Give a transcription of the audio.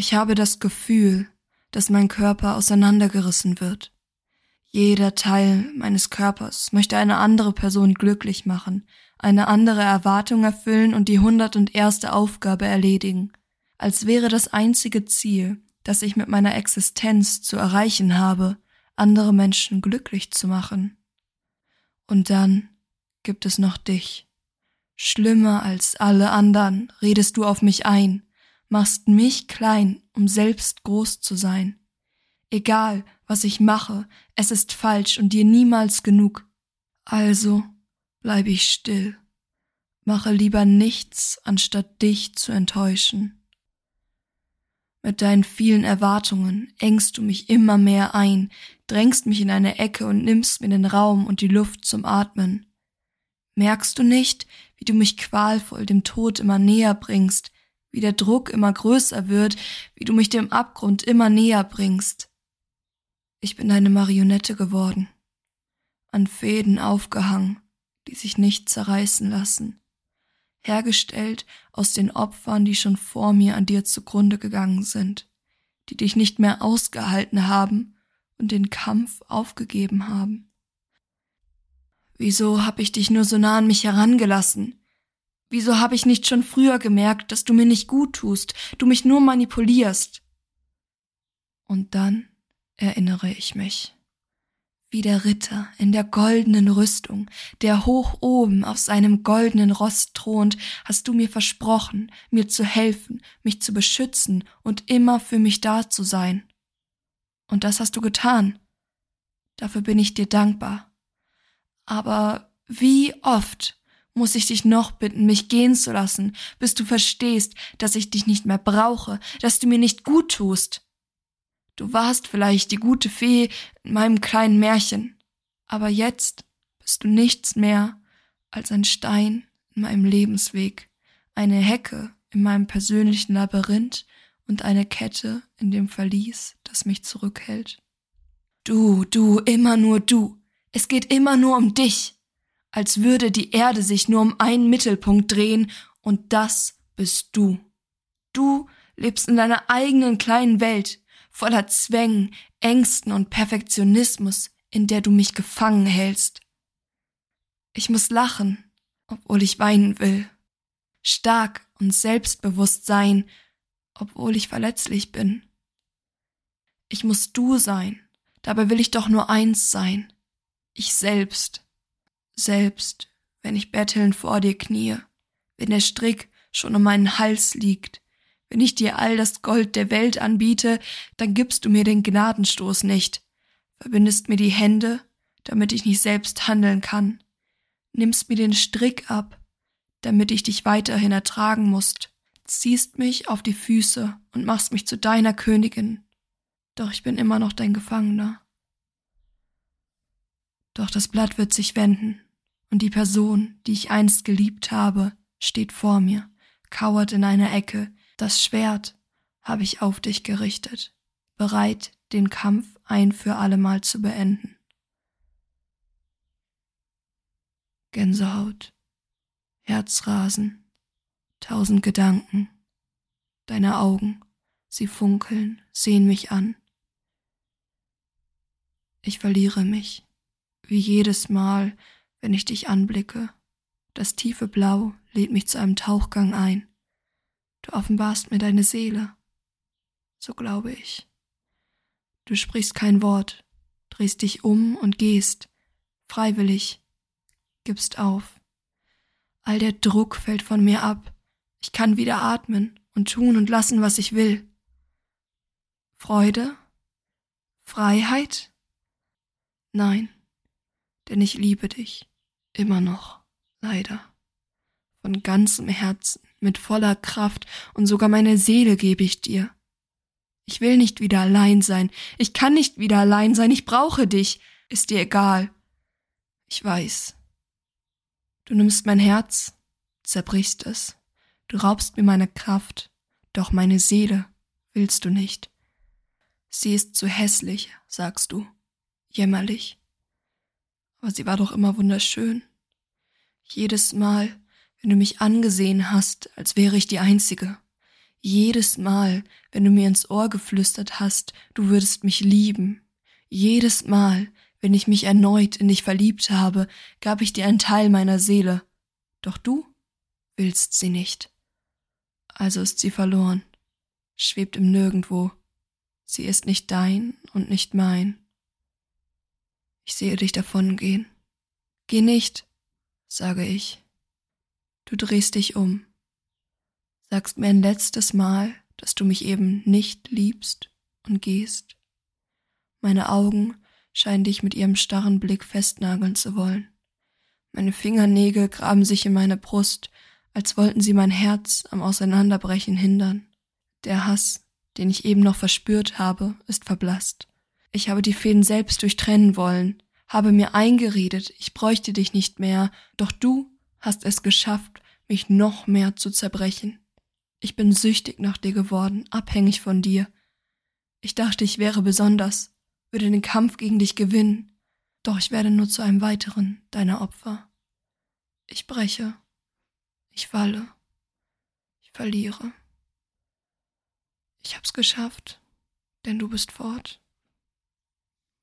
Ich habe das Gefühl, dass mein Körper auseinandergerissen wird. Jeder Teil meines Körpers möchte eine andere Person glücklich machen, eine andere Erwartung erfüllen und die hundert und erste Aufgabe erledigen, als wäre das einzige Ziel, das ich mit meiner Existenz zu erreichen habe, andere Menschen glücklich zu machen. Und dann gibt es noch dich. Schlimmer als alle anderen redest du auf mich ein, machst mich klein, um selbst groß zu sein. Egal, was ich mache, es ist falsch und dir niemals genug. Also bleibe ich still, mache lieber nichts, anstatt dich zu enttäuschen. Mit deinen vielen Erwartungen engst du mich immer mehr ein, drängst mich in eine Ecke und nimmst mir den Raum und die Luft zum Atmen. Merkst du nicht, wie du mich qualvoll dem Tod immer näher bringst, wie der Druck immer größer wird, wie du mich dem Abgrund immer näher bringst? Ich bin eine Marionette geworden, an Fäden aufgehangen, die sich nicht zerreißen lassen, hergestellt aus den Opfern, die schon vor mir an dir zugrunde gegangen sind, die dich nicht mehr ausgehalten haben und den Kampf aufgegeben haben. Wieso hab ich dich nur so nah an mich herangelassen? Wieso hab ich nicht schon früher gemerkt, dass du mir nicht gut tust, du mich nur manipulierst? Und dann erinnere ich mich. Wie der Ritter in der goldenen Rüstung, der hoch oben auf seinem goldenen Ross thront, hast du mir versprochen, mir zu helfen, mich zu beschützen und immer für mich da zu sein. Und das hast du getan. Dafür bin ich dir dankbar. Aber wie oft muss ich dich noch bitten, mich gehen zu lassen, bis du verstehst, dass ich dich nicht mehr brauche, dass du mir nicht gut tust? Du warst vielleicht die gute Fee in meinem kleinen Märchen, aber jetzt bist du nichts mehr als ein Stein in meinem Lebensweg, eine Hecke in meinem persönlichen Labyrinth und eine Kette in dem Verlies, das mich zurückhält. Du, du, immer nur du. Es geht immer nur um dich. Als würde die Erde sich nur um einen Mittelpunkt drehen, und das bist du. Du lebst in deiner eigenen kleinen Welt, voller Zwängen, Ängsten und Perfektionismus, in der du mich gefangen hältst. Ich muss lachen, obwohl ich weinen will, stark und selbstbewusst sein, obwohl ich verletzlich bin. Ich muss du sein, dabei will ich doch nur eins sein, ich selbst, selbst, wenn ich bettelnd vor dir knie, wenn der Strick schon um meinen Hals liegt, wenn ich dir all das Gold der Welt anbiete, dann gibst du mir den Gnadenstoß nicht, verbindest mir die Hände, damit ich nicht selbst handeln kann, nimmst mir den Strick ab, damit ich dich weiterhin ertragen musst, ziehst mich auf die Füße und machst mich zu deiner Königin. Doch ich bin immer noch dein Gefangener. Doch das Blatt wird sich wenden, und die Person, die ich einst geliebt habe, steht vor mir, kauert in einer Ecke, das Schwert habe ich auf dich gerichtet, bereit, den Kampf ein für allemal zu beenden. Gänsehaut, Herzrasen, tausend Gedanken, deine Augen, sie funkeln, sehen mich an. Ich verliere mich, wie jedes Mal, wenn ich dich anblicke. Das tiefe Blau lädt mich zu einem Tauchgang ein. Du offenbarst mir deine Seele. So glaube ich. Du sprichst kein Wort, drehst dich um und gehst, freiwillig, gibst auf. All der Druck fällt von mir ab. Ich kann wieder atmen und tun und lassen, was ich will. Freude? Freiheit? Nein, denn ich liebe dich, immer noch, leider, von ganzem Herzen mit voller Kraft, und sogar meine Seele gebe ich dir. Ich will nicht wieder allein sein, ich kann nicht wieder allein sein, ich brauche dich, ist dir egal. Ich weiß. Du nimmst mein Herz, zerbrichst es, du raubst mir meine Kraft, doch meine Seele willst du nicht. Sie ist zu hässlich, sagst du, jämmerlich. Aber sie war doch immer wunderschön. Jedes Mal, wenn du mich angesehen hast, als wäre ich die Einzige. Jedes Mal, wenn du mir ins Ohr geflüstert hast, du würdest mich lieben. Jedes Mal, wenn ich mich erneut in dich verliebt habe, gab ich dir einen Teil meiner Seele. Doch du willst sie nicht. Also ist sie verloren, schwebt im Nirgendwo. Sie ist nicht dein und nicht mein. Ich sehe dich davongehen. Geh nicht, sage ich. Du drehst dich um sagst mir ein letztes Mal, dass du mich eben nicht liebst und gehst. Meine Augen scheinen dich mit ihrem starren Blick festnageln zu wollen. Meine Fingernägel graben sich in meine Brust, als wollten sie mein Herz am Auseinanderbrechen hindern. Der Hass, den ich eben noch verspürt habe, ist verblasst. Ich habe die Fäden selbst durchtrennen wollen, habe mir eingeredet, ich bräuchte dich nicht mehr, doch du hast es geschafft, mich noch mehr zu zerbrechen. Ich bin süchtig nach dir geworden, abhängig von dir. Ich dachte, ich wäre besonders, würde den Kampf gegen dich gewinnen, doch ich werde nur zu einem weiteren deiner Opfer. Ich breche, ich falle, ich verliere. Ich hab's geschafft, denn du bist fort.